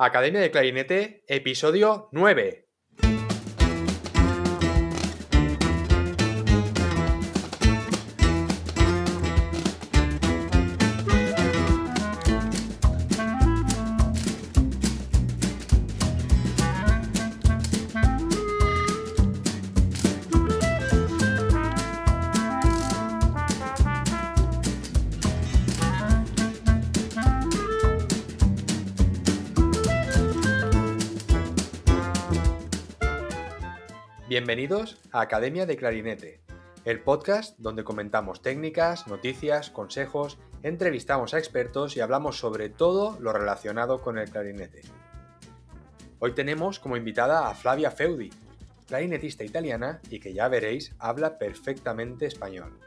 Academia de Clarinete, episodio 9. Bienvenidos a Academia de Clarinete, el podcast donde comentamos técnicas, noticias, consejos, entrevistamos a expertos y hablamos sobre todo lo relacionado con el clarinete. Hoy tenemos como invitada a Flavia Feudi, clarinetista italiana y que ya veréis habla perfectamente español.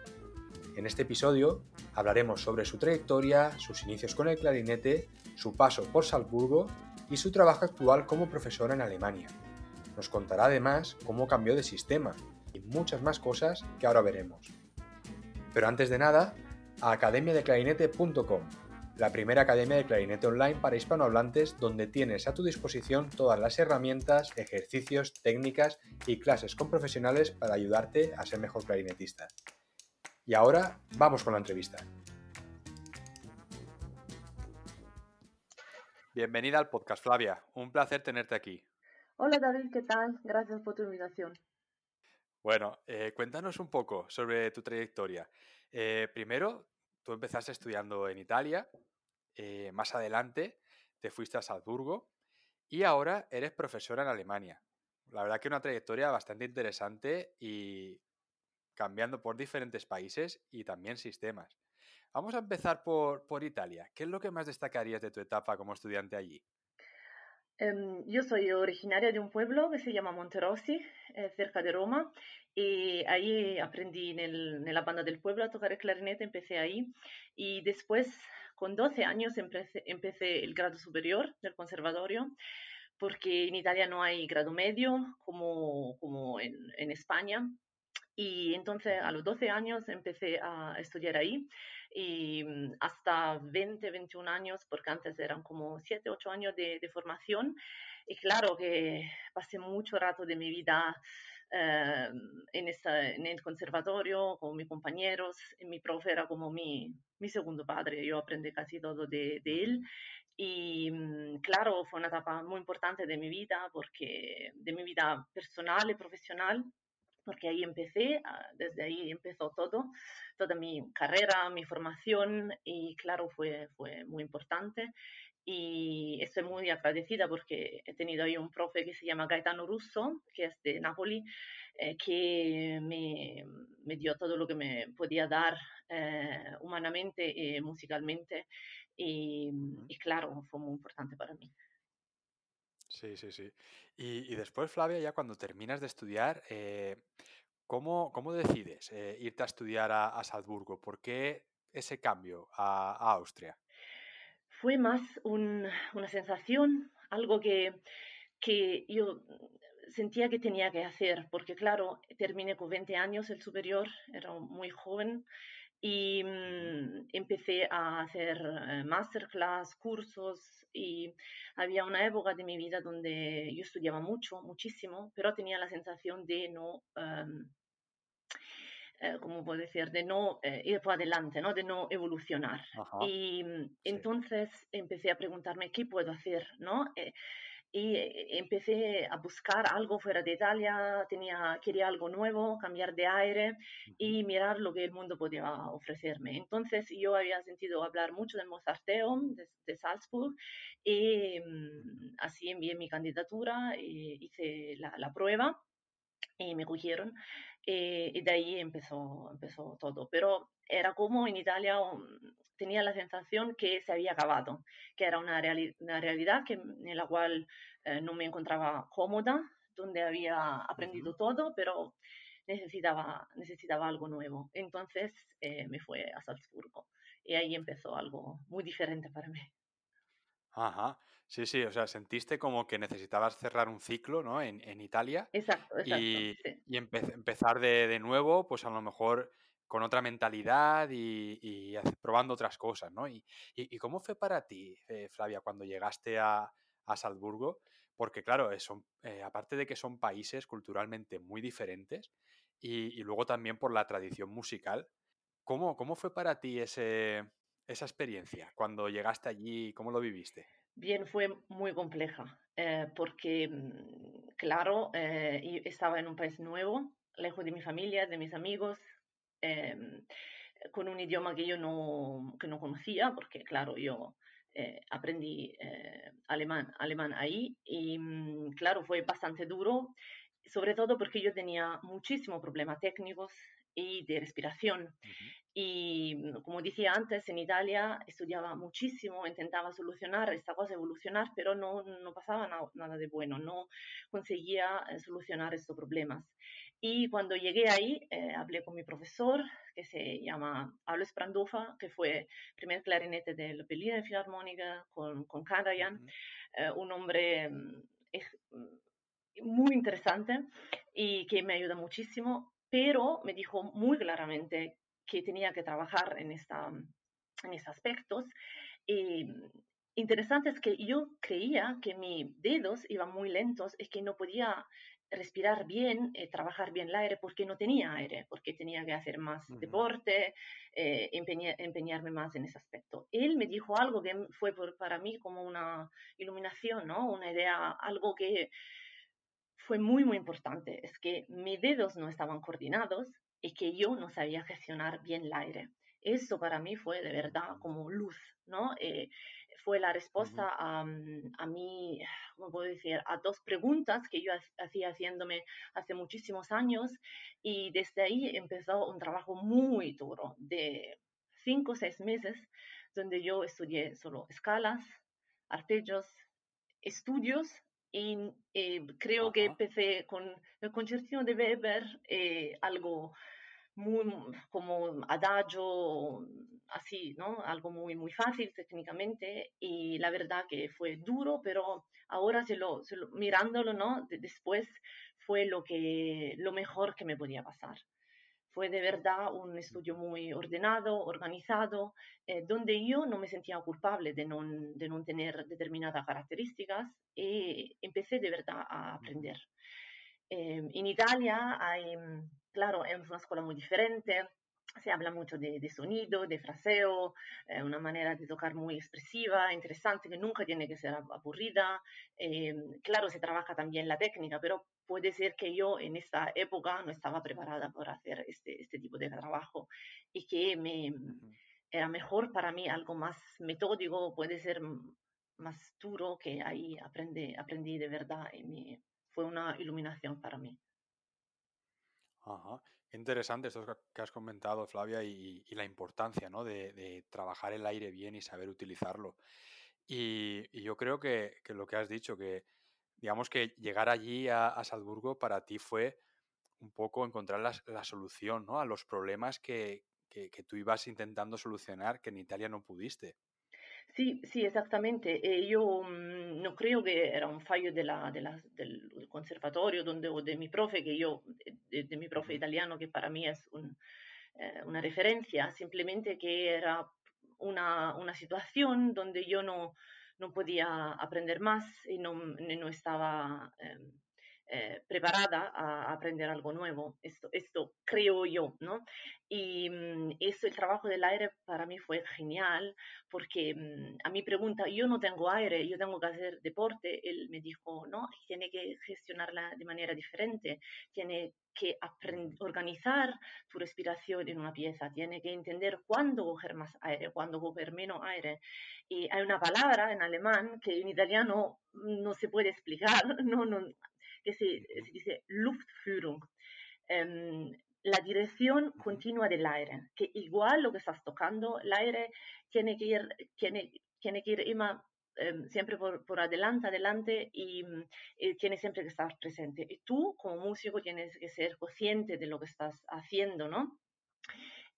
En este episodio hablaremos sobre su trayectoria, sus inicios con el clarinete, su paso por Salzburgo y su trabajo actual como profesora en Alemania. Nos contará además cómo cambió de sistema y muchas más cosas que ahora veremos. Pero antes de nada, a academiadeclarinete.com, la primera academia de clarinete online para hispanohablantes donde tienes a tu disposición todas las herramientas, ejercicios, técnicas y clases con profesionales para ayudarte a ser mejor clarinetista. Y ahora vamos con la entrevista. Bienvenida al podcast, Flavia. Un placer tenerte aquí. Hola David, ¿qué tal? Gracias por tu invitación. Bueno, eh, cuéntanos un poco sobre tu trayectoria. Eh, primero, tú empezaste estudiando en Italia, eh, más adelante te fuiste a Salzburgo y ahora eres profesora en Alemania. La verdad que una trayectoria bastante interesante y cambiando por diferentes países y también sistemas. Vamos a empezar por, por Italia. ¿Qué es lo que más destacarías de tu etapa como estudiante allí? Em, yo soy originaria de un pueblo que se llama Monterossi, eh, cerca de Roma, y ahí aprendí en, la banda del pueblo a tocar el clarinete, empecé ahí, y después, con 12 años, empecé, el grado superior del conservatorio, porque en Italia no hay grado medio como, como en, en España, y entonces a los 12 años empecé a estudiar ahí y mm, hasta 20, 21 años, porque antes eran como 7, 8 años de, formación. Y claro que pasé mucho rato de mi vida eh, en, en, el conservatorio con mis compañeros. Y mi profe era como mi, mi segundo padre, yo aprendí casi todo de, de él. Y mm, claro, fue una etapa muy importante de mi vida, porque de mi vida personal y profesional, porque ahí empecé, ah, desde ahí empezó todo, toda mi carrera, mi formación y claro, fue, fue muy importante y estoy muy agradecida porque he tenido ahí un profe que se llama Gaetano Russo, que es de Napoli, eh, que me, me, dio todo lo que me podía dar eh, humanamente y musicalmente y, y claro, fue muy importante para mí. Sí, sí, sí. Y, después, Flavia, ya cuando terminas de estudiar, eh, ¿cómo, decides eh, irte a estudiar a, Salzburgo? ¿Por qué ese cambio a, Austria? Fue más una sensación, algo que, que yo sentía que tenía que hacer, porque claro, terminé con 20 años el superior, era muy joven y mm, empecé a hacer eh, masterclass, cursos y había una época de mi vida donde yo estudiaba mucho, muchísimo, pero tenía la sensación de no, um, ¿cómo puedo decir? De no eh, ir para adelante, ¿no? De no evolucionar. y mm, entonces empecé a preguntarme qué puedo hacer, ¿no? Y eh, empecé a buscar algo fuera de Italia, tenía, quería algo nuevo, cambiar de aire y mirar lo que el mundo podía ofrecerme. Entonces yo había sentido hablar mucho del Mozarteum de, de Salzburg y mm, así envié mi candidatura, y hice la, la prueba y me cogieron eh, y de ahí empezó, empezó todo. Pero era como en Italia tenía la sensación que se había acabado, que era una, una realidad que, en la cual eh, no me encontraba cómoda, donde había aprendido todo, pero necesitaba, necesitaba algo nuevo. Entonces eh, me fui a Salzburgo y ahí empezó algo muy diferente para mí. Ajá, sí, sí, o sea, sentiste como que necesitabas cerrar un ciclo, ¿no? En, Italia. Exacto, exacto. Y, y empezar de, de, nuevo, pues a lo mejor con otra mentalidad y, probando otras cosas, ¿no? Y, cómo fue para ti, eh, Flavia, cuando llegaste a, a Salzburgo, porque claro, son, eh, aparte de que son países culturalmente muy diferentes y, luego también por la tradición musical, ¿cómo, cómo fue para ti ese, esa experiencia cuando llegaste allí? ¿Cómo lo viviste? Bien, fue muy compleja, eh, porque, mm, claro, eh, estaba en un país nuevo, lejos de mi familia, de mis amigos, em, con un idioma que yo no, que no conocía, porque, claro, yo eh, aprendí alemán, alemán ahí, y, mm, claro, fue bastante duro, sobre todo porque yo tenía muchísimos problemas técnicos y de respiración. Y mm, como decía antes, en Italia estudiaba muchísimo, intentaba solucionar esta cosa, evolucionar, pero no, no pasaba nada de bueno, no conseguía eh, solucionar estos problemas. Y cuando llegué ahí, eh, hablé con mi profesor, que se llama Pablo Sprandofa, que fue primer clarinete de la Berliner Filarmónica con, con Karajan, eh, un hombre mm, mm, muy interesante y que me ayuda muchísimo, pero me dijo muy claramente que tenía que trabajar en, esta, en estos aspectos. Y interesante es que yo creía que mis dedos iban muy lentos y que no podía respirar bien, eh, trabajar bien el aire porque no tenía aire, porque tenía que hacer más deporte, eh, empeñarme más en ese aspecto. Él me dijo algo que fue para mí como una iluminación, ¿no? Una idea, algo que fue muy, muy importante. Es que mis dedos no estaban coordinados y que yo no sabía gestionar bien el aire. Eso para mí fue de verdad como luz, ¿no? Eh, fue la respuesta a, mm, a mí, ¿cómo puedo decir?, a dos preguntas que yo hacía haciéndome hace muchísimos años y desde ahí empezó un trabajo muy duro de cinco o seis meses donde yo estudié solo escalas, arpegios, estudios y eh, creo que empecé con el concertino de Weber, eh, algo muy como adagio, así, ¿no? Algo muy, muy fácil técnicamente y la verdad que fue duro, pero ahora se lo, mirándolo, ¿no? después fue lo, que, lo mejor que me podía pasar. Fue de verdad un estudio muy ordenado, organizado, eh, donde yo no me sentía culpable de no, de no tener determinadas características y empecé de verdad a aprender. Eh, en Italia hay, claro, es una escuela muy diferente, se habla mucho de, de sonido, de fraseo, eh, una manera de tocar muy expresiva, interesante, que nunca tiene que ser aburrida. Eh, claro, se trabaja también la técnica, pero puede ser que yo en esta época no estaba preparada para hacer este, este tipo de trabajo y que me, era mejor para mí algo más metódico, puede ser más duro, que ahí aprendí, aprendí de verdad y me, fue una iluminación para mí. Ajá. Interesante esto que has comentado, Flavia, y, la importancia ¿no? de, trabajar el aire bien y saber utilizarlo. Y, yo creo que, lo que has dicho, que digamos que llegar allí a, Salzburgo para ti fue un poco encontrar la, solución ¿no? a los problemas que, que, tú ibas intentando solucionar que en Italia no pudiste. Sí, sí, exactamente. Eh, yo mm, no creo que era un fallo de la, de la, del conservatorio donde, o de mi profe, que yo, de, mi profe italiano, que para mí es un, eh, una referencia, simplemente que era una, una situación donde yo no, no podía aprender más y no, no estaba... Em, eh, preparada a aprender algo nuevo. Esto, esto creo yo, ¿no? Y mm, eso, el trabajo del aire para mí fue genial, porque mm, a mi pregunta, yo no tengo aire, yo tengo que hacer deporte, él me dijo, no, tiene que gestionarla de manera diferente, tiene que organizar tu respiración en una pieza, tiene que entender cuándo coger más aire, cuándo coger menos aire. Y hay una palabra en alemán que en italiano no se puede explicar, no, no, que se, dice Luftführung, em, la dirección continua del aire, que igual lo que estás tocando, el aire tiene que ir, tiene, tiene que ir em, siempre por, por, adelante, adelante y, tiene siempre que estar presente. Y tú como músico tienes que ser consciente de lo que estás haciendo, ¿no?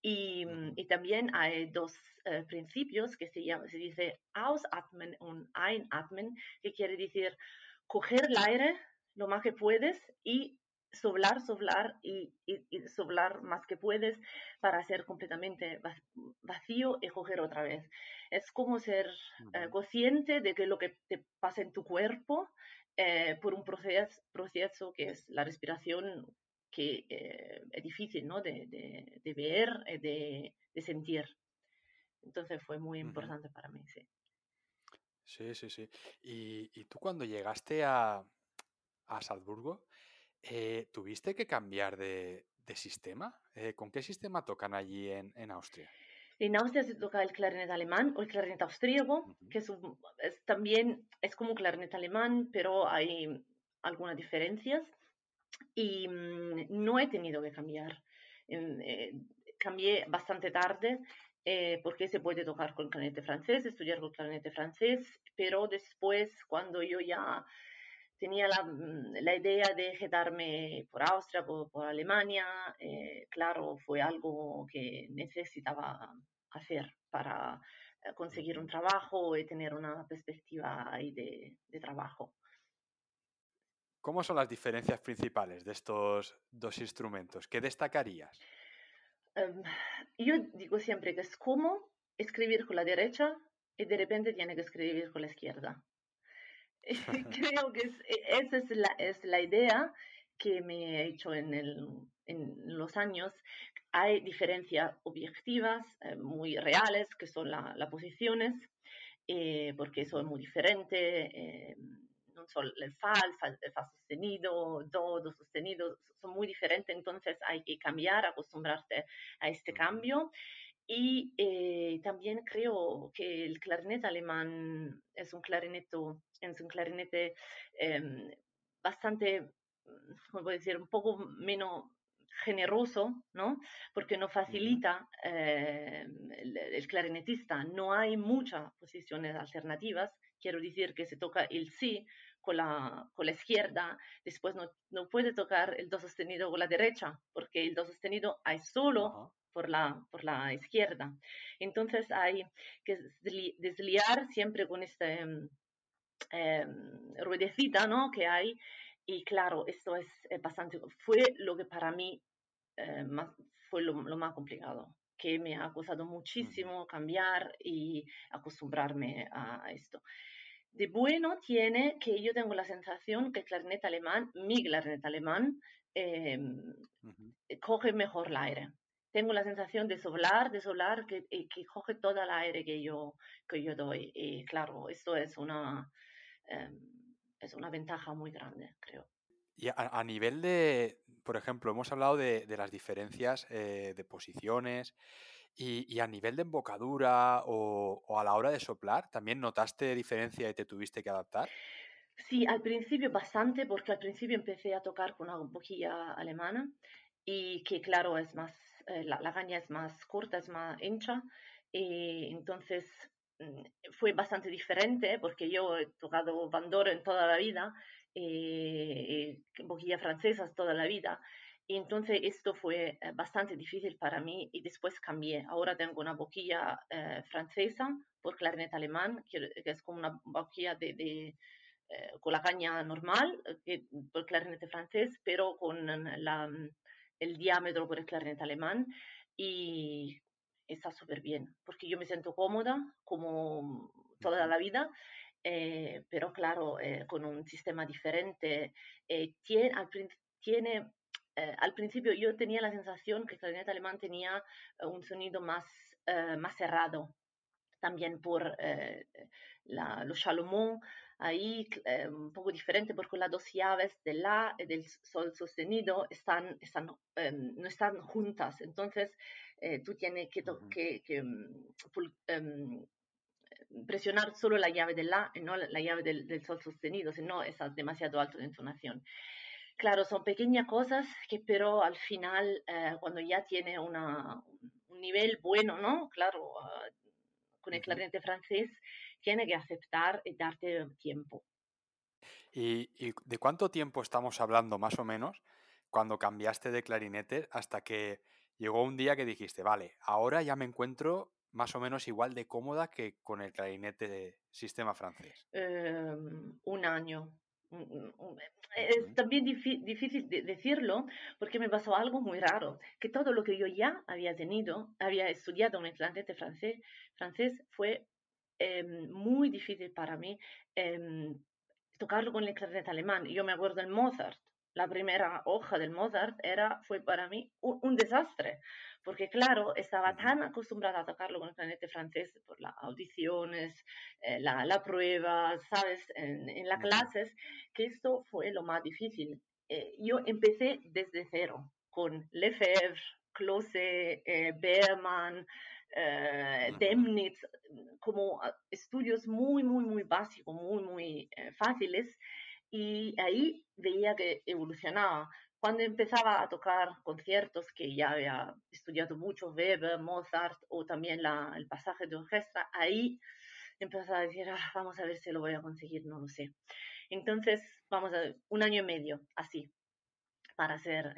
Y, y, también hay dos eh, principios que se, llama, se dice ausatmen y einatmen, que quiere decir coger el aire lo más que puedes y soplar, soplar y, y, soplar más que puedes para hacer completamente vacío y coger otra vez. Es como ser eh, consciente de que lo que te pasa en tu cuerpo eh, por un proceso, proceso que es la respiración que eh, es difícil ¿no? de, de, ver, de, de, sentir. Entonces fue muy importante para mí, sí. Sí, sí, sí. Y, y tú cuando llegaste a, a Salzburgo, eh, ¿tuviste que cambiar de, sistema? Eh, ¿Con qué sistema tocan allí en, Austria? En Austria se toca el clarinete alemán o el clarinete austríaco, que es, también es como clarinete alemán, pero hay algunas diferencias. Y mm, no he tenido que cambiar. Eh, cambié bastante tarde porque se puede tocar con clarinete francés, estudiar con clarinete francés, pero después, cuando yo ya tenía mm, la, idea de quedarme por Austria, por, Alemania, eh, claro, fue algo que necesitaba hacer para eh, conseguir un trabajo y tener una perspectiva ahí de, trabajo. ¿Cómo son las diferencias principales de estos dos instrumentos? ¿Qué destacarías? Em, yo digo siempre que es como escribir con la derecha y de repente tiene que escribir con la izquierda. Creo que e, esa es la, es la idea que me he hecho en, el, en los años. Hay diferencias objetivas eh, muy reales, que son las posiciones, eh, porque eso es muy diferente. Eh, no solo el fa, el fa, sostenido, do, do sostenido, son muy diferentes, entonces hay que cambiar, acostumbrarte a este cambio. Y eh, también creo que el clarinete alemán es un clarinete, es un clarinete em, bastante, ¿cómo puedo decir?, un poco menos generoso, ¿no? Porque no facilita eh, el, clarinetista. No hay muchas posiciones alternativas. Quiero decir que se toca el sí con la, con la izquierda, después no, no puede tocar el do sostenido con la derecha, porque el do sostenido hay solo por la, por la izquierda. Entonces hay que desliar siempre con esta eh, ruedecita ¿no? que hay. Y claro, esto es bastante, fue lo que para mí eh, más, fue lo, más complicado, que me ha costado muchísimo cambiar y acostumbrarme a esto. De bueno tiene que yo tengo la sensación que el clarinete alemán, mi clarinete alemán, em, coge mejor el aire tengo la sensación de soplar, de soplar, que, eh, que coge toda el aire que yo, que yo doy. Y claro, esto es una, em, es una ventaja muy grande, creo. Y a, nivel de, por ejemplo, hemos hablado de, de las diferencias eh, de posiciones y, y, a nivel de embocadura o, o, a la hora de soplar, ¿también notaste diferencia y te tuviste que adaptar? Sí, al principio bastante, porque al principio empecé a tocar con una boquilla alemana y que claro es más eh, la, la, caña es más corta, es más ancha, y entonces mm, fue bastante diferente porque yo he tocado bandoro en toda la vida, y boquilla francesas toda la vida, y entonces esto fue eh, bastante difícil para mí y después cambié. Ahora tengo una boquilla eh, francesa por clarinete alemán, que, es como una boquilla de, de con la caña normal, que, por clarinete francés, pero con la, el diámetro por el clarinete alemán y está súper bien, porque yo me siento cómoda como toda la vida, eh, pero claro, eh, con un sistema diferente. Eh, tiene, al, tiene al, principio yo tenía la sensación que el clarinete alemán tenía un sonido más, más cerrado, también por la, los Salomón, ahí eh, un poco diferente porque las dos llaves del La y del Sol sostenido están, están, no están juntas. Entonces, eh, tú tienes que, que, mm, em, presionar solo la llave del La y no la llave del, del Sol sostenido, si no estás demasiado alto de entonación. Claro, son pequeñas cosas que pero al final, eh, cuando ya tiene una, un nivel bueno, ¿no? Claro, ah, con el clarinete francés, tiene que aceptar y darte tiempo. ¿Y, de cuánto tiempo estamos hablando más o menos cuando cambiaste de clarinete hasta que llegó un día que dijiste, vale, ahora ya me encuentro más o menos igual de cómoda que con el clarinete de sistema francés? Em, un año, es también difícil decirlo porque me pasó algo muy raro, que todo lo que yo ya había tenido, había estudiado en el clarinete francés, francés fue em, muy difícil para mí em, tocarlo con el clarinete alemán. Yo me acuerdo del Mozart, la primera hoja del Mozart era, fue para mí un, desastre, porque claro, estaba tan acostumbrada a tocarlo con el clarinete francés por las audiciones, eh, la, la, prueba, ¿sabes? En, las clases, que esto fue lo más difícil. Eh, yo empecé desde cero, con Lefebvre, Klose, eh, Beermann, Demnitz, como estudios muy, muy, muy básicos, muy, muy fáciles y ahí veía que evolucionaba. Cuando empezaba a tocar conciertos que ya había estudiado mucho, Weber, Mozart o también la, el pasaje de orquesta, ahí empezaba a decir, ah, vamos a ver si lo voy a conseguir, no lo sé. Entonces, vamos a ver, un año y medio, así, para hacer...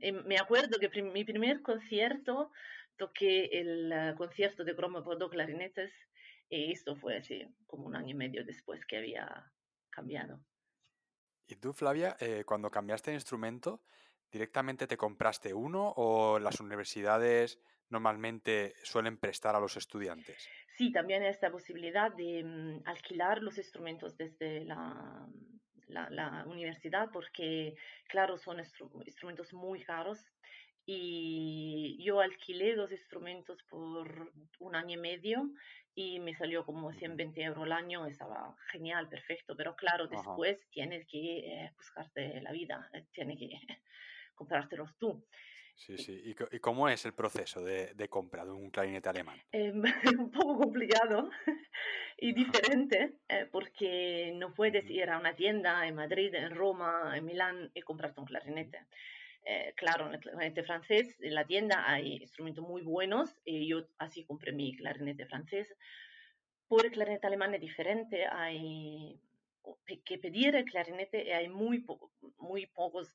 Eh, me acuerdo que mi primer concierto toqué el uh, concierto de cromo por dos clarinetes y esto fue así, como un año y medio después que había cambiado. ¿Y tú, Flavia, eh, cuando cambiaste de instrumento, directamente te compraste uno o las universidades normalmente suelen prestar a los estudiantes? Sí, también esta posibilidad de mm, alquilar los instrumentos desde la, la, universidad porque, claro, son instrumentos muy caros y yo alquilé los instrumentos por un año y medio y me salió como 120 euros al año, estaba genial, perfecto, pero claro, después tienes que eh, buscarte la vida, eh, tienes que comprártelos tú. Sí, sí. ¿Y, cómo es el proceso de, de compra de un clarinete alemán? Eh, un poco complicado y diferente, porque no puedes ir a una tienda en Madrid, en Roma, en Milán y comprarte un clarinete. Eh, claro, en el clarinete francés, en la tienda hay instrumentos muy buenos y yo así compré mi clarinete francés. Por el clarinete alemán es diferente, hay que pedir el clarinete y hay muy, muy pocos,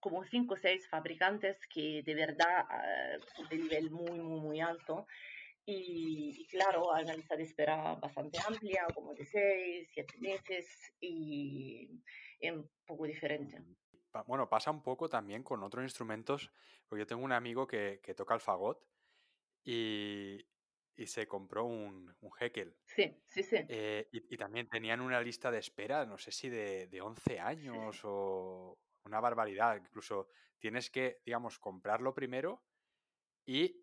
como cinco o seis fabricantes que de verdad uh, de nivel muy, muy, muy alto. Y, claro, hay una lista de espera bastante amplia, como de seis, siete meses y, y un poco diferente bueno, pasa un poco también con otros instrumentos, porque yo tengo un amigo que, toca el fagot y, se compró un, un Heckel. Sí, sí, sí. Eh, y, también tenían una lista de espera, no sé si de, de 11 años o una barbaridad. Incluso tienes que, digamos, comprarlo primero y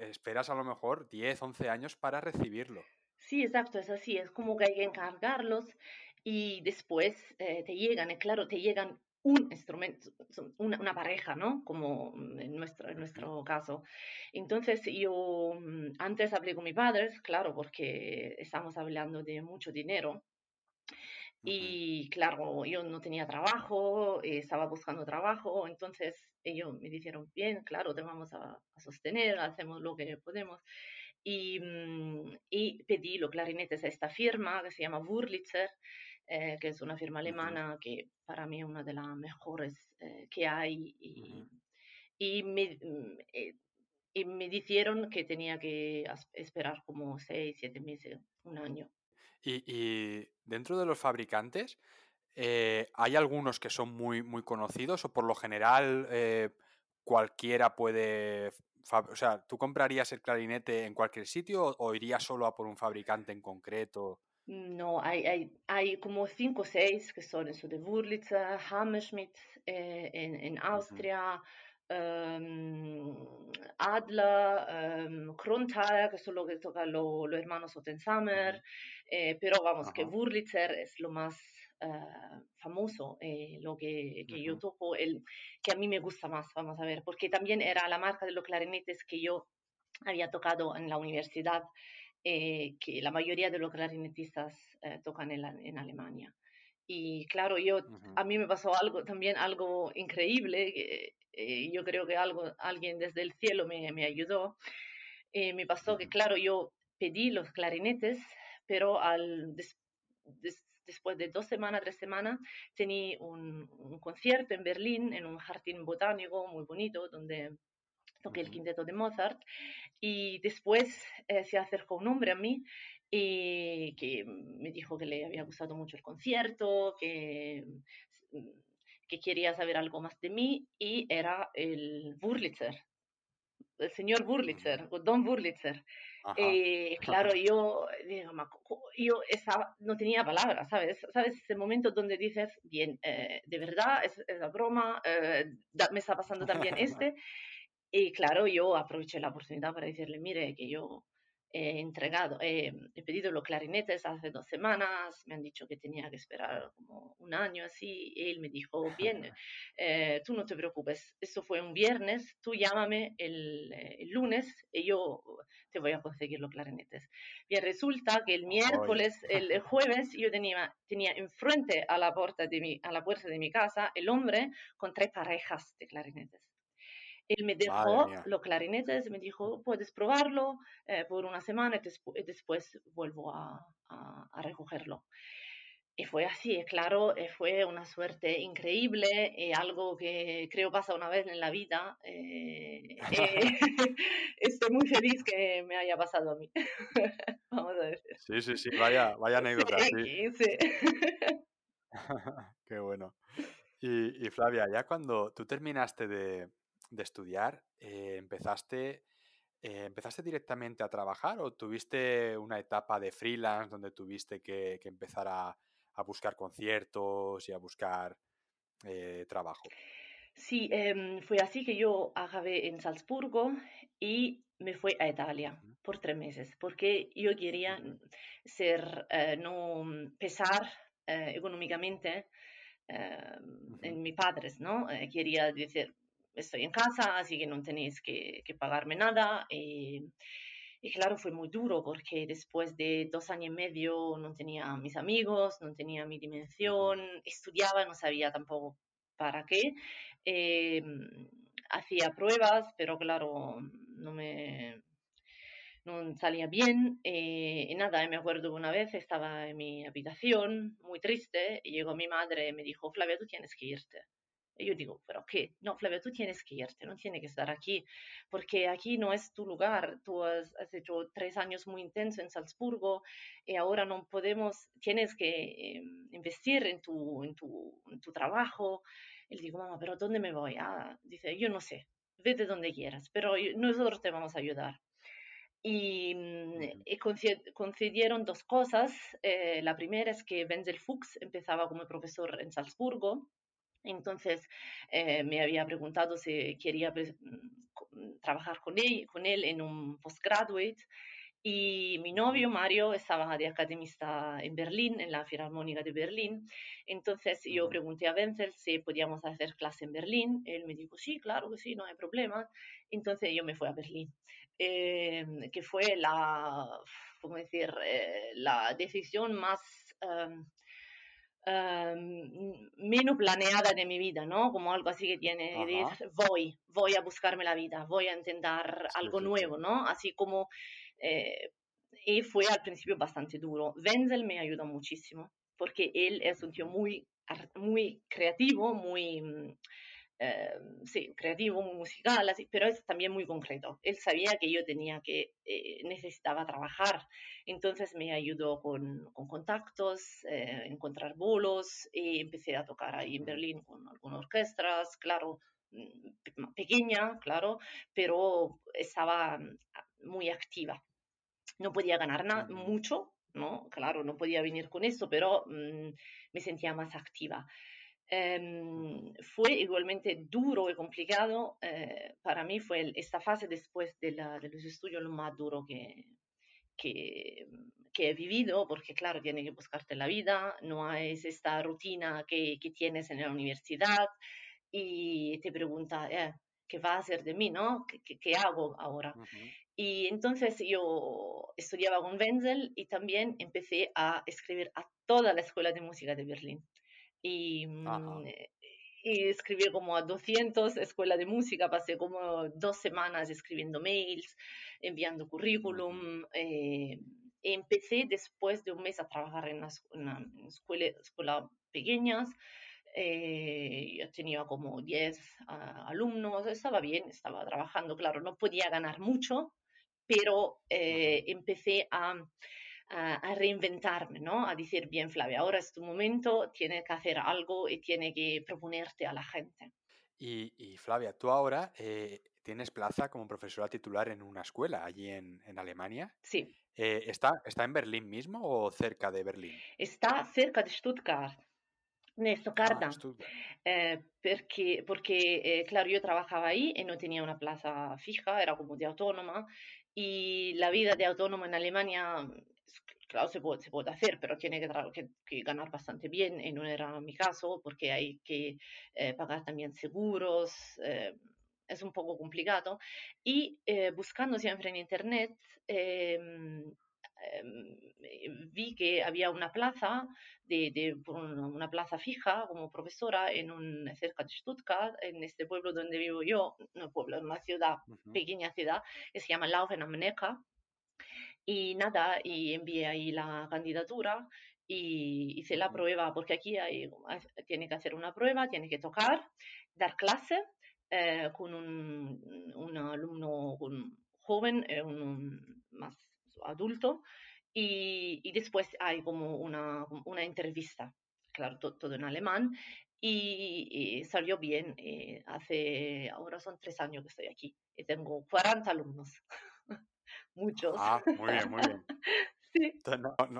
esperas a lo mejor 10, 11 años para recibirlo. Sí, exacto, es así. Es como que hay que encargarlos y después eh, te llegan, y claro, te llegan un instrumento, una, una, pareja, ¿no? Como en nuestro, en nuestro caso. Entonces yo mm, antes hablé con mis padres, claro, porque estamos hablando de mucho dinero. Y claro, yo no tenía trabajo, estaba buscando trabajo, entonces ellos me dijeron, bien, claro, te vamos a, sostener, hacemos lo que podemos. Y, mm, y pedí los clarinetes a esta firma que se llama Wurlitzer, eh, que es una firma alemana que para mí es una de las mejores eh, que hay. Y, y, me, mm, eh, y, me, dijeron que tenía que esperar como seis, siete meses, un año. Y, y dentro de los fabricantes, ¿hay algunos que son muy, muy conocidos o por lo general cualquiera puede o sea, ¿tú comprarías el clarinete en cualquier sitio o, o, irías solo a por un fabricante en concreto? No, hay, hay, hay como cinco o seis que son eso de Wurlitzer, Hammerschmidt eh, en, en, Austria, um, Adler, um, Kronthal, que son los que tocan los hermanos Ottensamer, eh, pero vamos, que Wurlitzer es lo más uh, famoso, eh, lo que, que yo toco, el, que a mí me gusta más, vamos a ver, porque también era la marca de los clarinetes que yo había tocado en la universidad eh, que la mayoría de los clarinetistas eh, tocan en, en, Alemania. Y claro, yo, a mí me pasó algo también, algo increíble, eh, yo creo que algo, alguien desde el cielo me, me ayudó. me pasó que, claro, yo pedí los clarinetes, pero al, después de dos semanas, tres semanas, tenía un, un, concierto en Berlín, en un jardín botánico muy bonito, donde toqué el quinteto de Mozart y después eh, se acercó un hombre a mí y que me dijo que le había gustado mucho el concierto, que, que quería saber algo más de mí y era el Wurlitzer, el señor Wurlitzer, Don Wurlitzer. Y claro, yo, yo estaba, no tenía palabras, ¿sabes? ¿Sabes? Ese momento donde dices, bien, eh, de verdad, es, es la broma, eh, me está pasando también este. Y claro, yo aproveché la oportunidad para decirle, mire, que yo he entregado, he pedido los clarinetes hace dos semanas, me han dicho que tenía que esperar como un año así, y él me dijo, bien, eh, tú no te preocupes, eso fue un viernes, tú llámame el, el, lunes y yo te voy a conseguir los clarinetes. Bien, resulta que el miércoles, el, jueves, yo tenía, tenía enfrente a la, puerta de mi, a la puerta de mi casa el hombre con tres parejas de clarinetes. Él me dejó los clarinetes, me dijo, puedes probarlo eh, por una semana y, después vuelvo a, a, recogerlo. Y fue así, claro, eh, fue una suerte increíble y algo que creo pasa una vez en la vida. Eh, estoy muy feliz que me haya pasado a mí. Vamos a decir. Sí, sí, sí, vaya, vaya anécdota. Sí, sí. Qué bueno. Y, y, Flavia, ya cuando tú terminaste de, de estudiar, eh, empezaste, eh, ¿empezaste directamente a trabajar o tuviste una etapa de freelance donde tuviste que, empezar a, buscar conciertos y a buscar eh, trabajo? Sí, em, fue así que yo acabé en Salzburgo y me fui a Italia por tres meses porque yo quería ser, no pesar económicamente em, en mis padres, ¿no? quería decir, estoy en casa, así que no tenéis que, pagarme nada. Y, claro, fue muy duro porque después de dos años y medio no tenía mis amigos, no tenía mi dimensión, estudiaba, no sabía tampoco para qué. Eh, hacía pruebas, pero claro, no me no salía bien. Eh, y nada, me acuerdo una vez, estaba en mi habitación, muy triste, y llegó mi madre y me dijo, Flavia, tú tienes que irte. Y yo digo, pero ¿qué? No, Flavia, tú tienes que irte, no tienes que estar aquí, porque aquí no es tu lugar. Tú has, hecho tres años muy intensos en Salzburgo y ahora no podemos, tienes que em, investir en tu, en, tu, en tu trabajo. Y le digo, mamá, pero ¿dónde me voy? Ah, dice, yo no sé, vete donde quieras, pero nosotros te vamos a ayudar. Y, mm, y concedieron dos cosas. Eh, la primera es que Wenzel Fuchs empezaba como profesor en Salzburgo entonces eh, me había preguntado si quería pues, mm, trabajar con él, con él en un postgraduate. Y mi novio Mario estaba de academista en Berlín, en la Filarmónica de Berlín. Entonces yo pregunté a Wenzel si podíamos hacer clase en Berlín. Él me dijo, sí, claro que sí, no hay problema. Entonces yo me fui a Berlín, em, que fue la, ¿cómo decir, eh, la decisión más... Em, Menos planeada de mi vida, ¿no? Como algo así que tiene, voy, voy a buscarme la vida, voy a intentar algo nuevo, ¿no? Así como, eh, y fue al principio bastante duro. Wenzel me ayudó muchísimo, porque él es un tío muy, muy creativo, muy mm, eh, sí, creativo, muy musical, así, pero es también muy concreto. Él sabía que yo tenía que, eh, necesitaba trabajar, entonces me ayudó con, con contactos, eh, encontrar bolos y empecé a tocar ahí en Berlín con algunas orquestas, claro, mm, pequeña, claro, pero estaba mm, muy activa. No podía ganar nada, mucho, ¿no? Claro, no podía venir con eso, pero mm, me sentía más activa. Em, fue igualmente duro y complicado. Eh, para mí fue esta fase después de, la, de, los estudios lo más duro que, que, que, he vivido, porque claro, tienes que buscarte la vida, no hay esta rutina que, que tienes en la universidad y te pregunta, eh, ¿qué va a hacer de mí? ¿no? ¿Qué, qué hago ahora? Y entonces yo estudiaba con Wenzel y también empecé a escribir a toda la escuela de música de Berlín y, mm, y escribí como a 200 escuelas de música, pasé como dos semanas escribiendo mails, enviando currículum. Eh, empecé después de un mes a trabajar en una, escuela, escuela pequeñas. Eh, yo tenía como 10 ah, alumnos, estaba bien, estaba trabajando, claro, no podía ganar mucho, pero eh, empecé a, a, reinventarme, ¿no? A decir, bien, Flavia, ahora es tu momento, tienes que hacer algo y tienes que proponerte a la gente. Y, Flavia, tú ahora eh, tienes plaza como profesora titular en una escuela allí en, Alemania. Sí. Eh, ¿está, ¿Está en Berlín mismo o cerca de Berlín? Está cerca de Stuttgart. Ne Stoccarda, Ah, eh, porque, porque eh, claro, yo trabajaba ahí y no tenía una plaza fija, era como de autónoma, y la vida de autónomo en Alemania, claro, se puede, se puede hacer, pero tiene que, que, ganar bastante bien, y no era mi caso, porque hay que eh, pagar también seguros, es un poco complicado. Y buscando siempre en Internet, em, Em, vi que había una plaza, de, una plaza fija como profesora en un, cerca de Stuttgart, en este pueblo donde vivo yo, no pueblo, una ciudad, pequeña ciudad, que se llama Laufen am Neckar. Y nada, y envié ahí la candidatura y hice la prueba, porque aquí hay, tiene que hacer una prueba, tiene que tocar, dar clase eh, con un, un alumno joven, eh, un, más adulto, y, después hay como una, una entrevista, claro, todo en alemán, y, salió bien. Eh, hace, ahora son tres años que estoy aquí y tengo 40 alumnos, muchos. Ah, muy bien, muy bien.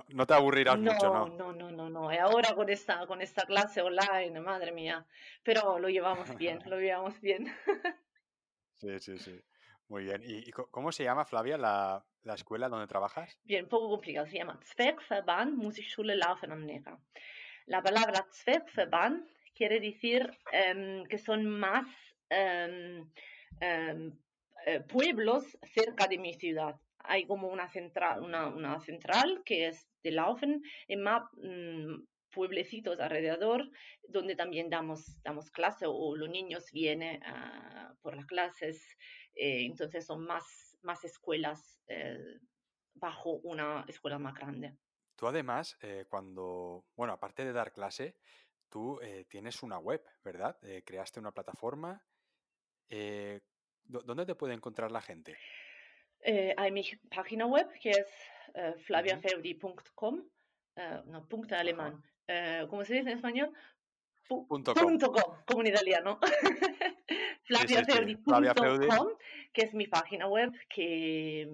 No, te aburrirás mucho, ¿no? No, no, no, no. Ahora con esta, con esta clase online, madre mía. Pero lo llevamos bien, lo llevamos bien. Sí, sí, sí. Muy bien. ¿Y, cómo se llama, Flavia, la, la, escuela donde trabajas? Bien, poco complicado. Se llama Zwergverband Musikschule Laufen am Neckar. La palabra Zwergverband quiere decir em, que son más eh, pueblos cerca de mi ciudad. Hay como una central, una, una central que es de Laufen y más mm, pueblecitos alrededor donde también damos, damos clase o los niños vienen uh, por las clases eh, entonces son más, más escuelas eh, bajo una escuela más grande. Tú además, eh, cuando, bueno, aparte de dar clase, tú tienes una web, ¿verdad? creaste una plataforma. ¿Dónde te puede encontrar la gente? Hay mi página web que es flaviafeudi.com, no, punto alemán. ¿Cómo se dice en español? Punto com. como en italiano. flaviafeudi.com, que es mi página web que,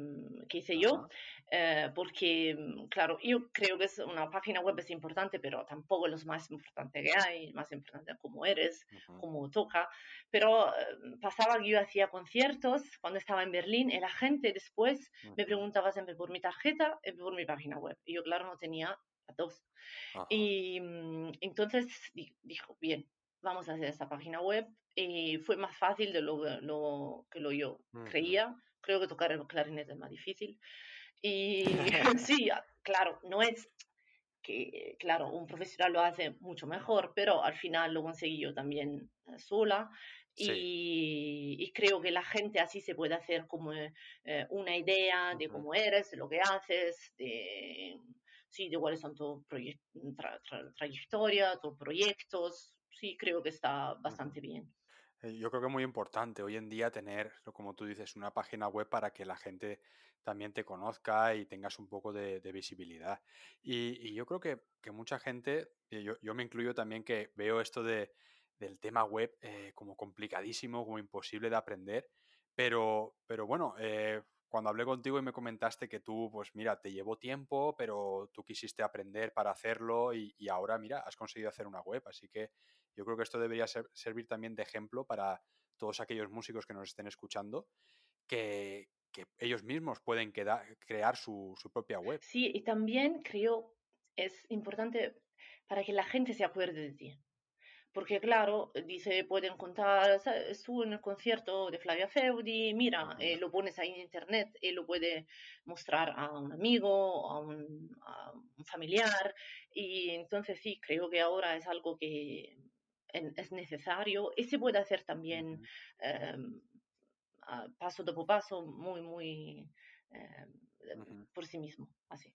que hice yo, eh, porque, claro, yo creo que es una página web es importante, pero tampoco es lo más importante que hay, más importante como eres, como toca, pero eh, pasaba que yo hacía conciertos cuando estaba en Berlín y la gente después me preguntaba siempre por mi tarjeta y por mi página web. Y yo, claro, no tenía dos. Y mm, entonces dijo, bien, vamos a hacer esta página web. Y fue más fácil de lo, lo que lo yo creía. Creo que tocar el clarinete es más difícil. Y sí, claro, no es que, claro, un profesional lo hace mucho mejor, pero al final lo conseguí yo también eh, sola. Y, creo que la gente así se puede hacer como eh, una idea de cómo eres, de lo que haces, de, sí, de cuáles son tus trayectoria, tus proyectos. Sí, creo que está bastante bien. Eh, yo creo que es muy importante hoy en día tener, como tú dices, una página web para que la gente también te conozca y tengas un poco de, visibilidad. Y, yo creo que, mucha gente, yo, yo, me incluyo también que veo esto de, del tema web eh, como complicadísimo, como imposible de aprender, pero, pero bueno, eh, cuando hablé contigo y me comentaste que tú, pues mira, te llevó tiempo, pero tú quisiste aprender para hacerlo y, ahora, mira, has conseguido hacer una web. Así que yo creo que esto debería servir también de ejemplo para todos aquellos músicos que nos estén escuchando, que, ellos mismos pueden crear su, su propia web. Sí, y también creo es importante para que la gente se acuerde de ti. Porque claro, dice, pueden contar, estuvo en el concierto de Flavia Feudi, mira, eh, lo pones ahí en internet, y lo puede mostrar a un amigo, a un, familiar, y entonces sí, creo que ahora es algo que es necesario y se puede hacer también em, paso por paso, muy, muy em, por sí mismo, así.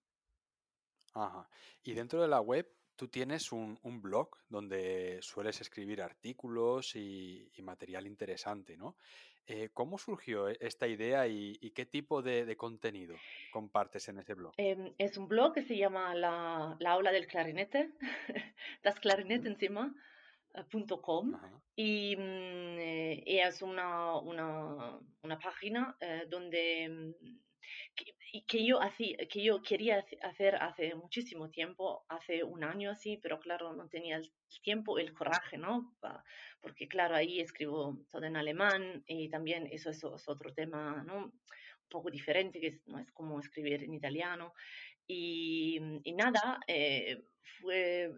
Ajá. Y dentro de la web, Tú tienes un, un blog donde sueles escribir artículos y, y material interesante, ¿no? Eh, ¿cómo surgió e- esta idea y, y qué tipo de, de contenido compartes en ese blog? Em, es un blog que se llama La, la aula del clarinete, das Ujú, Clarinettenzimmer.com Ajá. y, mm, eh, y es una, una, una página eh, donde mm, que, que yo hacía, que yo quería hace- hacer hace muchísimo tiempo, hace un año así, pero claro, no tenía el tiempo, el coraje, ¿no? Porque claro, ahí escribo todo en alemán y también eso, eso es otro tema, ¿no? Un poco diferente, que no es como escribir en italiano. Y, y nada, eh, fue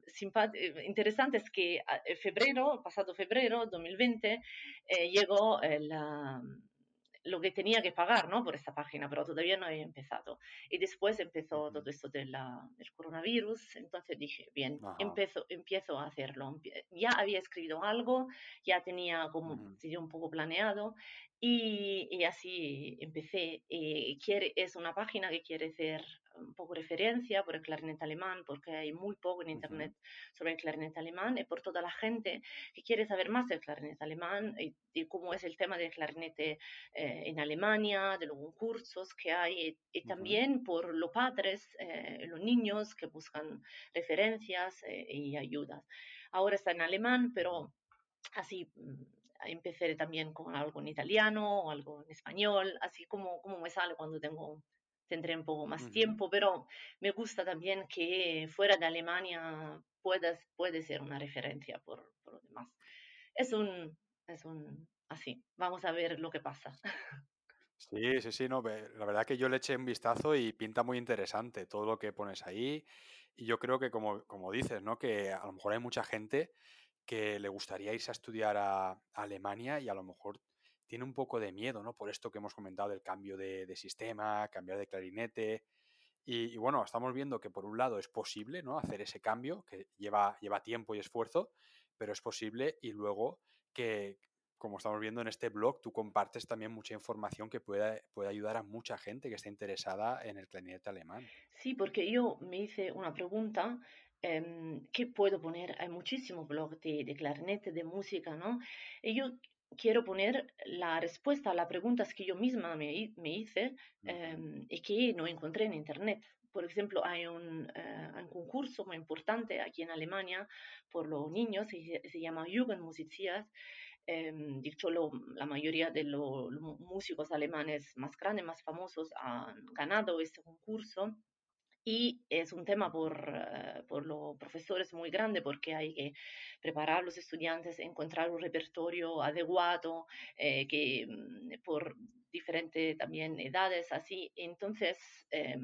eh, interesante es que a- en febrero, pasado febrero 2020, eh, llegó el, ah, lo que tenía que pagar, ¿no? Por esta página, pero todavía no había empezado. Y después empezó todo esto de la- del coronavirus, entonces dije, bien, Ajá. empiezo, empiezo a hacerlo. Ya había escrito algo, ya tenía como, sí, un poco planeado, y, y así empecé. Y quiere, es una página que quiere ser poco referencia por el clarinete alemán, porque hay muy poco en internet sobre el clarinete alemán, y por toda la gente que quiere saber más del clarinete alemán y, y cómo es el tema del clarinete eh, en Alemania, de los concursos que hay, y, y también por los padres, eh, los niños que buscan referencias eh, y ayudas. Ahora está en alemán, pero así mm, empecé también con algo en italiano o algo en español, así como, como me sale cuando tengo, tendré un poco más ujú. tiempo, pero me gusta también que fuera de Alemania puedas, puede ser una referencia por, por lo demás. Es un, es un, así, vamos a ver lo que pasa. Sí, sí, sí, no, la verdad que yo le eché un vistazo y pinta muy interesante todo lo que pones ahí. Y yo creo que como, como dices, ¿no? Que a lo mejor hay mucha gente que le gustaría irse a estudiar a, a Alemania y a lo mejor tiene un poco de miedo, ¿no? Por esto que hemos comentado del cambio de, de sistema, cambiar de clarinete. Y, y bueno, estamos viendo que por un lado es posible, ¿no? Hacer ese cambio, que lleva, lleva tiempo y esfuerzo, pero es posible. Y luego que, como estamos viendo en este blog, tú compartes también mucha información que puede, puede ayudar a mucha gente que está interesada en el clarinete alemán. Sí, porque yo me hice una pregunta, em, ¿qué puedo poner? Hay muchísimos blogs de, de clarinete, de música, ¿no? Y yo quiero poner la respuesta a las preguntas que yo misma me, me hice em, y que no encontré en Internet. Por ejemplo, hay un, eh, un concurso muy importante aquí en Alemania por los niños, se, se llama Jugendmusiziert. Em, dicho lo, la mayoría de los músicos alemanes más grandes, más famosos han ganado este concurso y es un tema por, eh, por los profesores muy grande porque hay que preparar a los estudiantes, encontrar un repertorio adecuado, eh, que mm, por diferentes también edades, así. Entonces, eh,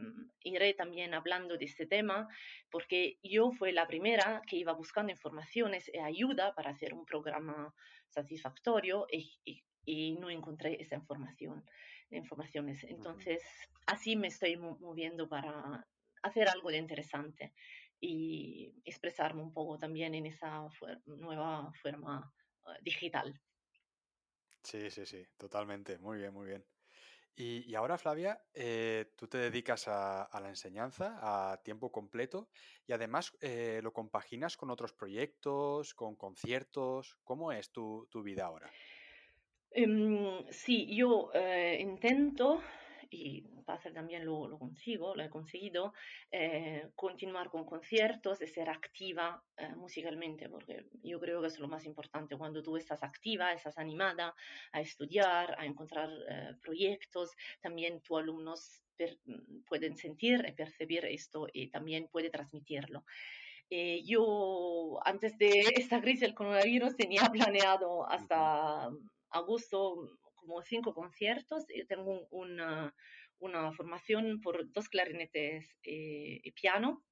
iré también hablando de este tema porque yo fui la primera que iba buscando informaciones y ayuda para hacer un programa satisfactorio y, y, y no encontré esa información, informaciones. Entonces, así me estoy moviendo para hacer algo de interesante y expresarme un poco también en esa fuer- nueva forma eh, digital. Sí, sí, sí, totalmente. Muy bien, muy bien. Y, y ahora, Flavia, eh, tú te dedicas a, a la enseñanza a tiempo completo y además eh, lo compaginas con otros proyectos, con conciertos. ¿Cómo es tu, tu vida ahora? Em, sí, yo eh, intento, y pasa también lo, lo consigo, lo he conseguido, eh, continuar con conciertos y ser activa eh, musicalmente, porque yo creo que es lo más importante. Cuando tú estás activa, estás animada a estudiar, a encontrar eh, proyectos, también tus alumnos per- pueden sentir y percibir esto y también puede transmitirlo. Eh, yo antes de esta crisis del coronavirus tenía planeado hasta agosto como cinco conciertos. Yo tengo un- una, una formación por dos clarinetes eh, y piano,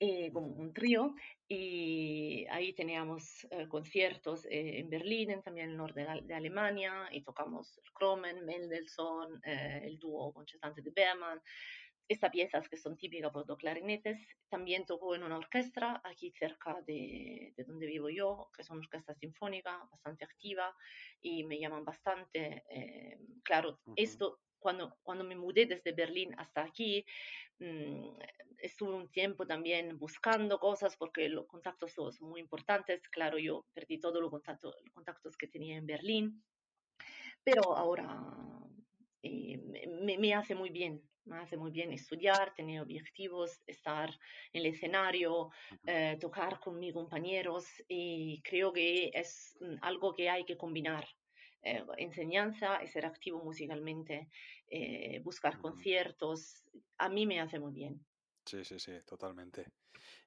eh, como un trío, y ahí teníamos eh, conciertos eh, en Berlín, en también en el norte de, Al- de Alemania, y tocamos el Kromen, Mendelssohn, eh, el dúo concertante de Berman, estas piezas que son típicas por dos clarinetes. También tocó en una orquesta aquí cerca de, de donde vivo yo, que es una orquesta sinfónica bastante activa y me llaman bastante. eh, claro, ujú. esto cuando, cuando me mudé desde Berlín hasta aquí, mm, estuve un tiempo también buscando cosas porque los contactos son muy importantes. Claro, yo perdí todos los contactos, los contactos que tenía en Berlín, pero ahora eh, me, me, hace muy bien me hace muy bien estudiar, tener objetivos, estar en el escenario, eh, tocar con mis compañeros y creo que es mm, algo que hay que combinar. Eh, enseñanza ser activo musicalmente, eh, buscar conciertos, a mí me hace muy bien. Sí, sí, sí, totalmente.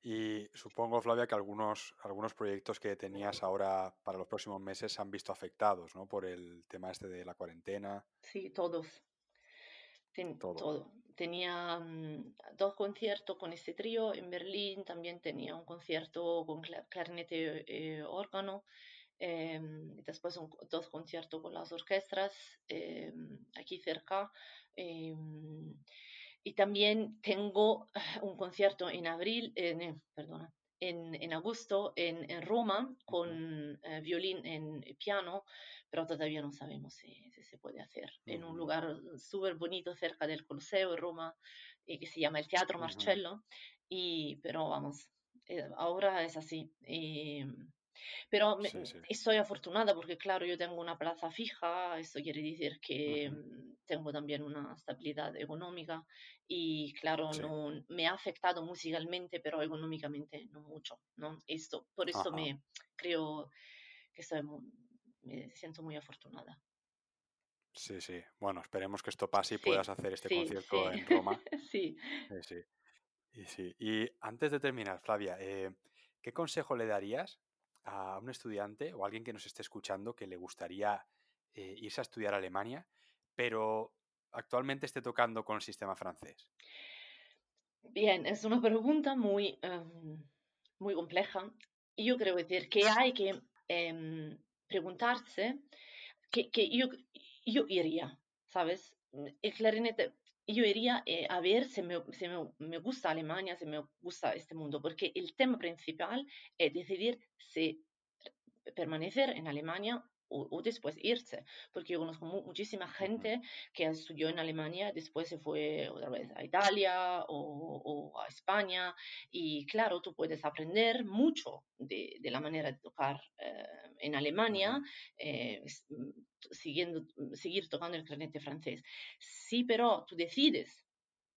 Y supongo, Flavia, que algunos, algunos proyectos que tenías ahora para los próximos meses se han visto afectados, ¿no? Por el tema este de la cuarentena. Sí, todos todo. Tenía mm, dos conciertos con este trío en Berlín, también tenía un concierto con clarinete eh, órgano, em, después dos conciertos con las orquestas em, aquí cerca. Em, y también tengo un concierto en abril, eh, perdona, en, en, agosto en, en Roma con eh, violín en piano pero todavía no sabemos si, se puede hacer. En un lugar súper bonito cerca del Coliseo de Roma, y que se llama el Teatro Marcello, y, pero vamos, eh, ahora es así. Pero estoy afortunada porque, claro, yo tengo una plaza fija, eso quiere decir que mm, tengo también una estabilidad económica y, claro, no, me ha afectado musicalmente, pero económicamente no mucho. ¿no? Esto, por eso me creo que estoy me siento muy afortunada. Sí, sí. Bueno, esperemos que esto pase y puedas hacer este concierto en Roma. sí. sí. Y, sí. y antes de terminar, Flavia, eh, ¿qué consejo le darías a un estudiante o a alguien que nos esté escuchando que le gustaría eh, irse a estudiar a Alemania, pero actualmente esté tocando con el sistema francés? Bien, es una pregunta muy, em, muy compleja. Y yo creo decir que hay que em, preguntarse que, que yo, yo iría, ¿sabes? El clarinete, yo iría eh, a ver si, me, me, gusta Alemania, si me gusta este mundo, porque el tema principal es decidir si permanecer en Alemania o, después irse, porque yo conozco muchísima gente que estudió en Alemania, después se fue otra vez a Italia o, a España, y claro, tú puedes aprender mucho de, de la manera de tocar eh, en Alemania, eh, mm, siguiendo, seguir tocando el clarinete francés. Sí, pero tú decides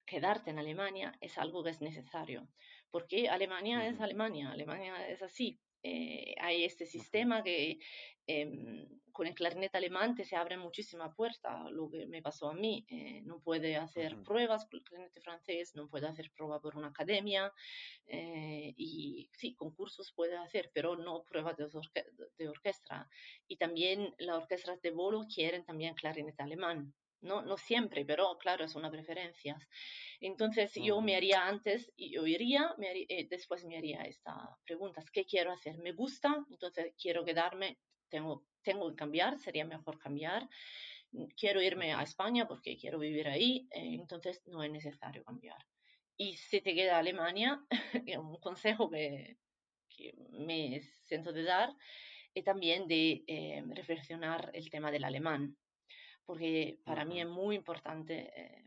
quedarte en Alemania, es algo que es necesario, porque Alemania es Alemania, Alemania es así, eh, hay este sistema que em, con el clarinete alemán te se abre muchísima puerta, lo que me pasó a mí. Eh, no puede hacer pruebas con el clarinete francés, no puede hacer prueba por una academia eh, y sí, concursos puede hacer, pero no pruebas de, de orquesta. Y también las orquestas de bolo quieren también clarinete alemán. No, no siempre, pero claro, es una preferencia. Entonces yo me haría antes, yo iría, me eh, después me haría estas preguntas, ¿qué quiero hacer? ¿Me gusta? Entonces quiero quedarme, tengo, tengo que cambiar, sería mejor cambiar. Quiero irme a España porque quiero vivir ahí, eh, entonces no es necesario cambiar. Y si te queda Alemania, un consejo que, que, me siento de dar, es también de eh, reflexionar el tema del alemán porque para mí es muy importante eh,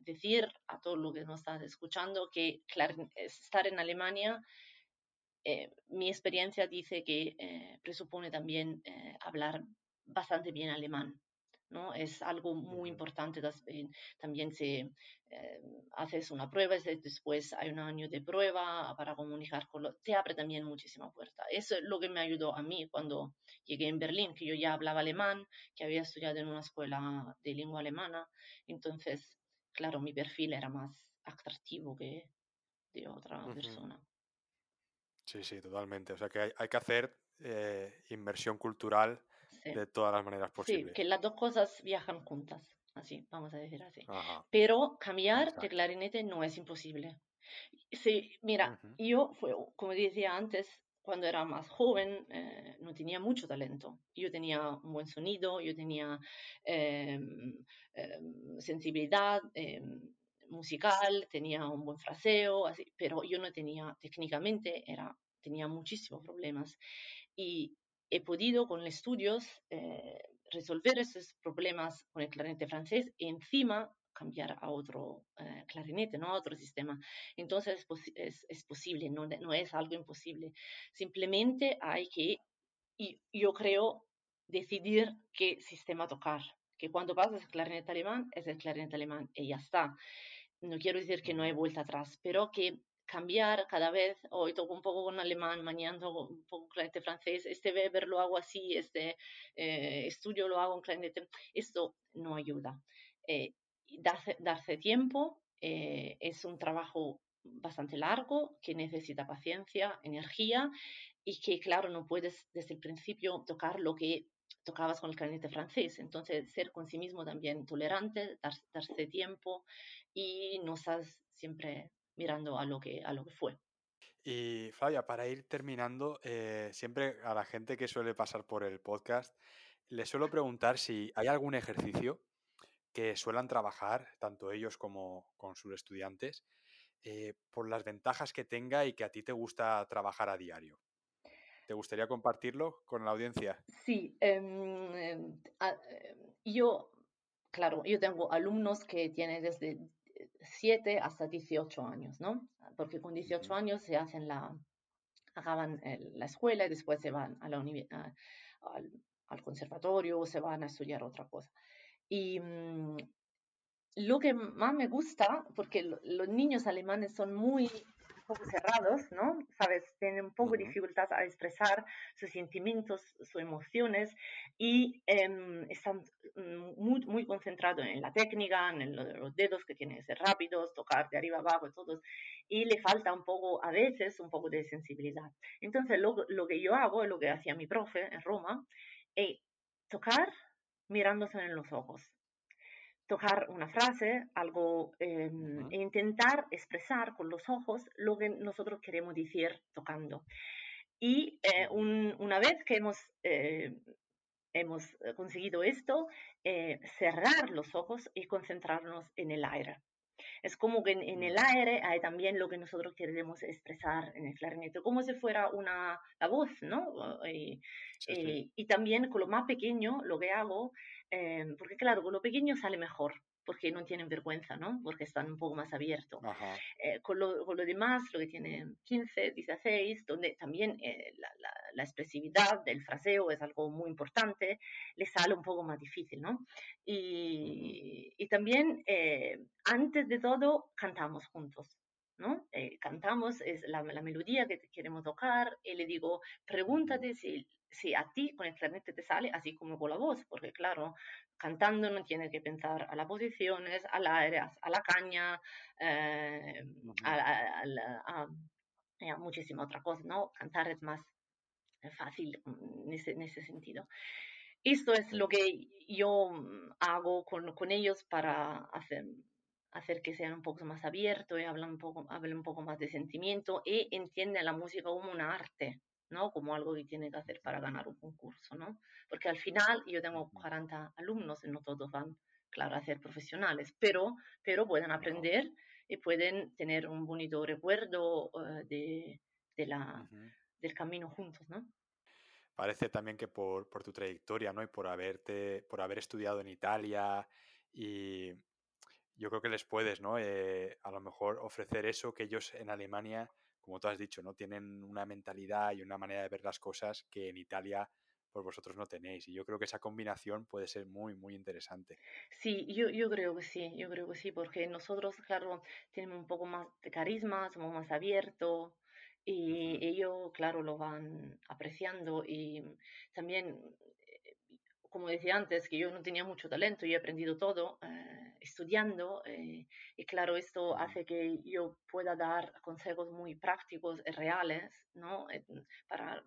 decir a todos los que nos están escuchando que estar en Alemania, eh, mi experiencia dice que eh, presupone también hablar bastante bien alemán. ¿No? Es algo muy importante. También se eh, haces una prueba, después hay un año de prueba para comunicar con los... Te abre también muchísima puerta. Eso es lo que me ayudó a mí cuando llegué en Berlín, que yo ya hablaba alemán, que había estudiado en una escuela de lengua alemana. Entonces, claro, mi perfil era más atractivo que de otra persona. Sí, sí, totalmente. O sea que hay, hay que hacer eh, inversión cultural de todas las maneras posibles. Sí, que las dos cosas viajan juntas, así, vamos a decir así. Pero cambiar de clarinete no es imposible. Sí, mira, yo, fue, como decía antes, cuando era más joven eh, no tenía mucho talento. Yo tenía un buen sonido, yo tenía em, em, sensibilidad em, musical, tenía un buen fraseo, así, pero yo no tenía, técnicamente, era, tenía muchísimos problemas. Y he podido con estudios eh, resolver esos problemas con el clarinete francés y encima cambiar a otro eh, clarinete, ¿no? a otro sistema. Entonces es, es, posible, no, no, es algo imposible. Simplemente hay que, y yo creo, decidir qué sistema tocar. Que cuando pasas el clarinete alemán, es el clarinete alemán y ya está. No quiero decir que no hay vuelta atrás, pero que cambiar cada vez, hoy toco un poco con alemán, mañana toco un poco con clarinete francés, este Weber lo hago así, este eh, estudio lo hago en clarinete, esto no ayuda. Eh, darse, darse tiempo eh, es un trabajo bastante largo que necesita paciencia, energía y que, claro, no puedes desde el principio tocar lo que tocabas con el clarinete francés. Entonces, ser con sí mismo también tolerante, darse tiempo y no estás siempre mirando a lo que, a lo que fue. Y Flavia, para ir terminando, eh, siempre a la gente que suele pasar por el podcast, le suelo preguntar si hay algún ejercicio que suelan trabajar, tanto ellos como con sus estudiantes, eh, por las ventajas que tenga y que a ti te gusta trabajar a diario. ¿Te gustaría compartirlo con la audiencia? Sí, em, em, em, yo, claro, yo tengo alumnos que tienen desde 7 hasta 18 años, ¿no? Porque con 18 años se hacen la, acaban la escuela y después se van a la al, al, conservatorio o se van a estudiar otra cosa. Y mm, lo que más me gusta, porque los niños alemanes son muy poco cerrados, ¿no? Sabes, tienen un poco de dificultad a expresar sus sentimientos, sus emociones y em, están muy, muy concentrados en la técnica, en los dedos que tienen que ser rápidos, tocar de arriba abajo, todos, y le falta un poco, a veces, un poco de sensibilidad. Entonces, lo, lo que yo hago, lo que hacía mi profe en Roma, es tocar mirándose en los ojos tocar una frase, algo, em, e intentar expresar con los ojos lo que nosotros queremos decir tocando. Y eh, una vez que hemos, eh, hemos conseguido esto, eh, cerrar los ojos y concentrarnos en el aire. Es como que en, el aire hay también lo que nosotros queremos expresar en el clarinete, como si fuera una, la voz, ¿no? Y, y también con lo más pequeño lo que hago Em, porque claro, con lo pequeño sale mejor, porque no tienen vergüenza, ¿no? Porque están un poco más abiertos. Eh, con, lo, con, lo, demás, lo que tienen 15, 16, donde también eh, la, la, expresividad del fraseo es algo muy importante, les sale un poco más difícil, ¿no? Y, y también, eh, antes de todo, cantamos juntos. ¿no? cantamos, es la, la, melodía que queremos tocar, y le digo, pregúntate si si a ti con el clarinete te sale así como con la voz, porque claro, cantando no tienes que pensar a las posiciones, al aire, a la caña, eh, a, a, muchísimas otras cosas, ¿no? Cantar es más fácil en ese, en ese sentido. Esto es lo que yo hago con, con ellos para hacer, hacer que sean un poco más abiertos y hablen un poco, hablen un poco más de sentimiento y entienden la música como un arte, ¿no? Como algo que tiene que hacer para ganar un concurso, ¿no? Porque al final yo tengo 40 alumnos y no todos van, claro, a ser profesionales, pero, pero pueden aprender y pueden tener un bonito recuerdo eh, de, de, la, del camino juntos, ¿no? Parece también que por, por, tu trayectoria, ¿no? Y por haberte, por haber estudiado en Italia y yo creo que les puedes, ¿no? Eh, a lo mejor ofrecer eso que ellos en Alemania como tú has dicho, ¿no? Tienen una mentalidad y una manera de ver las cosas que en Italia pues vosotros no tenéis. Y yo creo que esa combinación puede ser muy, muy interesante. Sí, yo, yo creo que sí, yo creo que sí, porque nosotros, claro, tenemos un poco más de carisma, somos más abiertos y ellos, claro, lo van apreciando y también como decía antes, que yo no tenía mucho talento y he aprendido todo eh, estudiando. Eh, y claro, esto hace que yo pueda dar consejos muy prácticos y reales, ¿no? Eh, para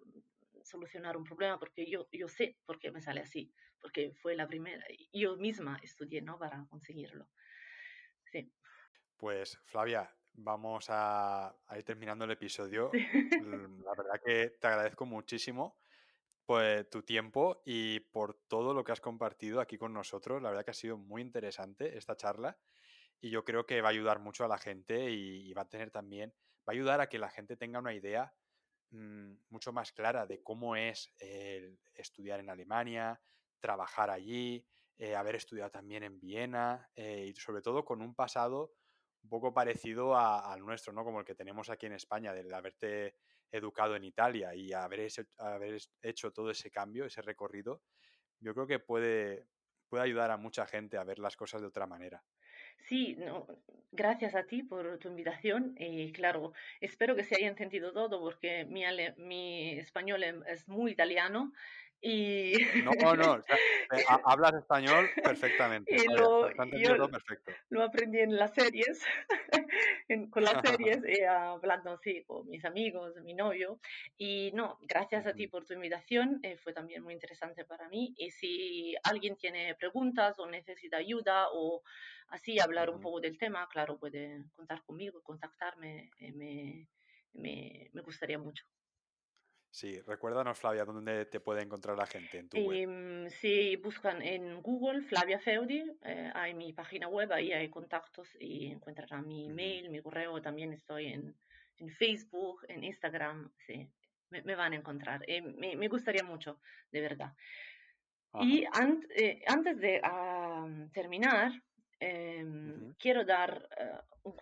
solucionar un problema, porque yo, yo sé por qué me sale así, porque fue la primera, yo misma estudié, ¿no? Para conseguirlo. Sí. Pues Flavia, vamos a, a ir terminando el episodio. La verdad que te agradezco muchísimo pues, tu tiempo y por todo lo que has compartido aquí con nosotros. La verdad que ha sido muy interesante esta charla y yo creo que va a ayudar mucho a la gente y, va a tener también, va a ayudar a que la gente tenga una idea mm, mucho más clara de cómo es estudiar en Alemania, trabajar allí, eh, haber estudiado también en Viena y sobre todo con un pasado un poco parecido al nuestro, ¿no? Como el que tenemos aquí en España, del haberte educado en Italia y haber, hecho todo ese cambio, ese recorrido, yo creo que puede, puede ayudar a mucha gente a ver las cosas de otra manera. Sí, no, gracias a ti por tu invitación y claro, espero que se haya entendido todo porque mi, mi español em, es muy italiano y... No, no, eh, hablas español perfectamente. lo, yo perfecto. lo aprendí en las series, con las series, eh, hablando así con mis amigos, mi novio. Y no, gracias a ti por tu invitación, eh, fue también muy interesante para mí. Y si alguien tiene preguntas o necesita ayuda o así hablar un poco del tema, claro, puede contar conmigo, contactarme, me, me, me gustaría mucho. Sí, recuérdanos, Flavia, dónde te puede encontrar la gente en tu web. Em, si buscan en Google Flavia Feudi, eh, hay mi página web, ahí hay contactos y encontrarán mi email, mi correo. También estoy en, en Facebook, en Instagram, sí, me, van a encontrar. Eh, me, gustaría mucho, de verdad. Y eh, antes de terminar, em, quiero dar un,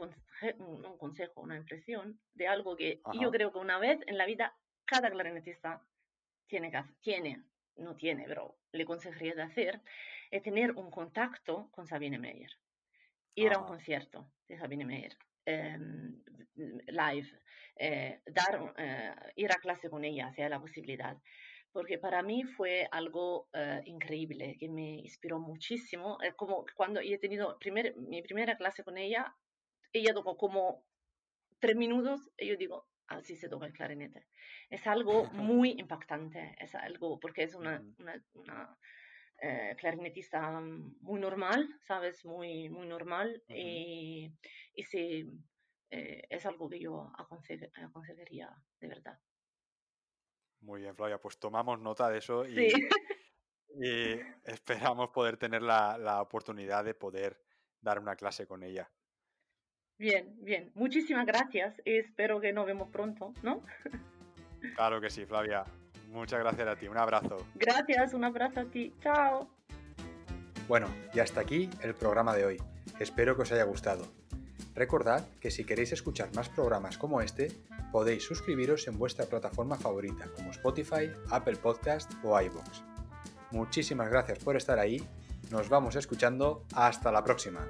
un, consejo, una impresión de algo que yo creo que una vez en la vida cada clarinetista tiene, que, tiene, no tiene, pero le aconsejaría de hacer, es tener un contacto con Sabine Meyer. Ir a un concierto de Sabine Meyer, em, live, eh, dar, eh, ir a clase con ella, si hay la posibilidad. Porque para mí fue algo eh, increíble, que me inspiró muchísimo. como cuando he tenido primer, mi primera clase con ella, ella tocó como tres minutos y yo digo, así se toca el clarinete. Es algo muy impactante, es algo, porque es una, una, eh, clarinetista muy normal, ¿sabes? Muy, muy normal y, y sí, eh, es algo que yo aconsejaría de verdad. Muy bien, Flavia, pues tomamos nota de eso y, y esperamos poder tener la, la oportunidad de poder dar una clase con ella. Bien, bien. Muchísimas gracias. Espero que nos vemos pronto, ¿no? Claro que sí, Flavia. Muchas gracias a ti. Un abrazo. Gracias, un abrazo a ti. Chao. Bueno, y hasta aquí el programa de hoy. Espero que os haya gustado. Recordad que si queréis escuchar más programas como este, podéis suscribiros en vuestra plataforma favorita como Spotify, Apple Podcast o iVoox. Muchísimas gracias por estar ahí. Nos vamos escuchando. Hasta la próxima.